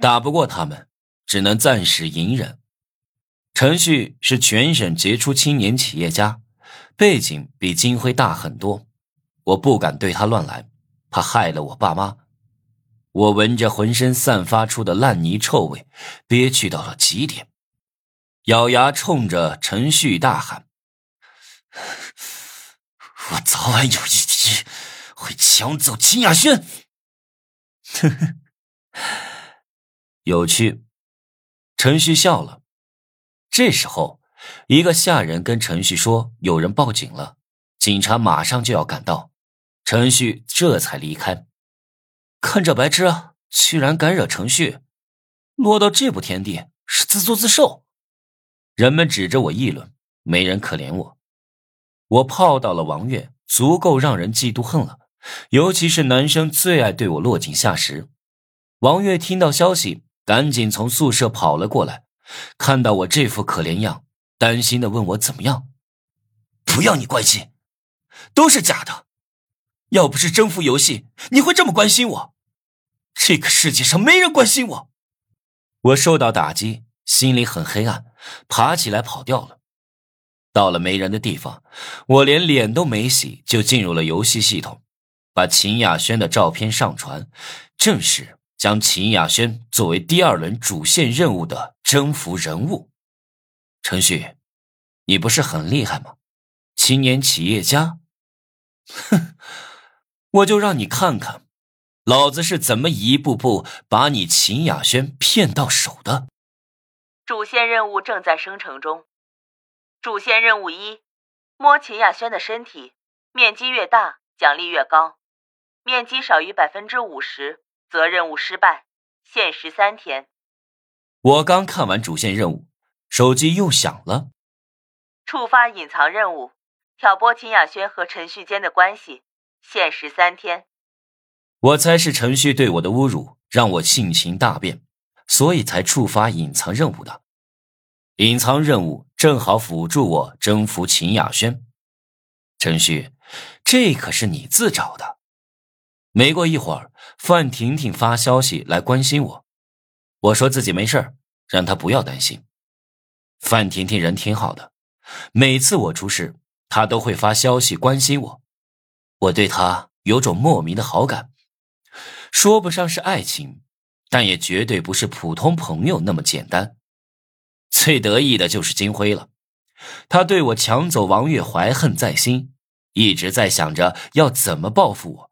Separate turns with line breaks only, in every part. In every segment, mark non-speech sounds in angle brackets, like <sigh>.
打不过他们，只能暂时隐忍。陈旭是全省杰出青年企业家，背景比金辉大很多，我不敢对他乱来，怕害了我爸妈。我闻着浑身散发出的烂泥臭味，憋屈到了极点，咬牙冲着陈旭大喊：“我早晚有一天会抢走秦雅轩！” <laughs> 有趣。陈旭笑了。这时候，一个下人跟陈旭说：“有人报警了，警察马上就要赶到。”陈旭这才离开。看这白痴，居然敢惹程旭，落到这步田地是自作自受。人们指着我议论，没人可怜我。我泡到了王月，足够让人嫉妒恨了。尤其是男生最爱对我落井下石。王月听到消息，赶紧从宿舍跑了过来，看到我这副可怜样，担心的问我怎么样。不要你关心，都是假的。要不是征服游戏，你会这么关心我？这个世界上没人关心我。我受到打击，心里很黑暗，爬起来跑掉了。到了没人的地方，我连脸都没洗就进入了游戏系统，把秦雅轩的照片上传，正式将秦雅轩作为第二轮主线任务的征服人物。程旭，你不是很厉害吗？青年企业家，哼。我就让你看看，老子是怎么一步步把你秦雅轩骗到手的。
主线任务正在生成中。主线任务一：摸秦雅轩的身体，面积越大，奖励越高；面积少于百分之五十，则任务失败，限时三天。
我刚看完主线任务，手机又响了。
触发隐藏任务，挑拨秦雅轩和陈旭间的关系。限时三天，
我猜是陈旭对我的侮辱让我性情大变，所以才触发隐藏任务的。隐藏任务正好辅助我征服秦雅轩。陈旭，这可是你自找的。没过一会儿，范婷婷发消息来关心我，我说自己没事让她不要担心。范婷婷人挺好的，每次我出事，她都会发消息关心我。我对她有种莫名的好感，说不上是爱情，但也绝对不是普通朋友那么简单。最得意的就是金辉了，他对我抢走王月怀恨在心，一直在想着要怎么报复我。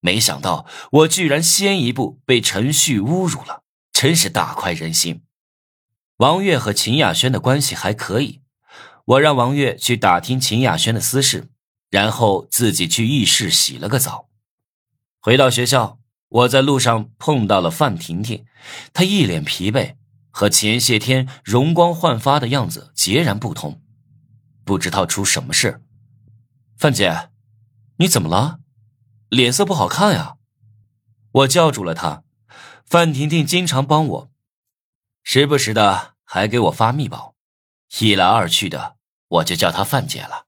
没想到我居然先一步被陈旭侮辱了，真是大快人心。王月和秦雅轩的关系还可以，我让王月去打听秦雅轩的私事。然后自己去浴室洗了个澡，回到学校，我在路上碰到了范婷婷，她一脸疲惫，和前些天容光焕发的样子截然不同，不知道出什么事。范姐，你怎么了？脸色不好看呀！我叫住了他。范婷婷经常帮我，时不时的还给我发密保，一来二去的，我就叫她范姐了。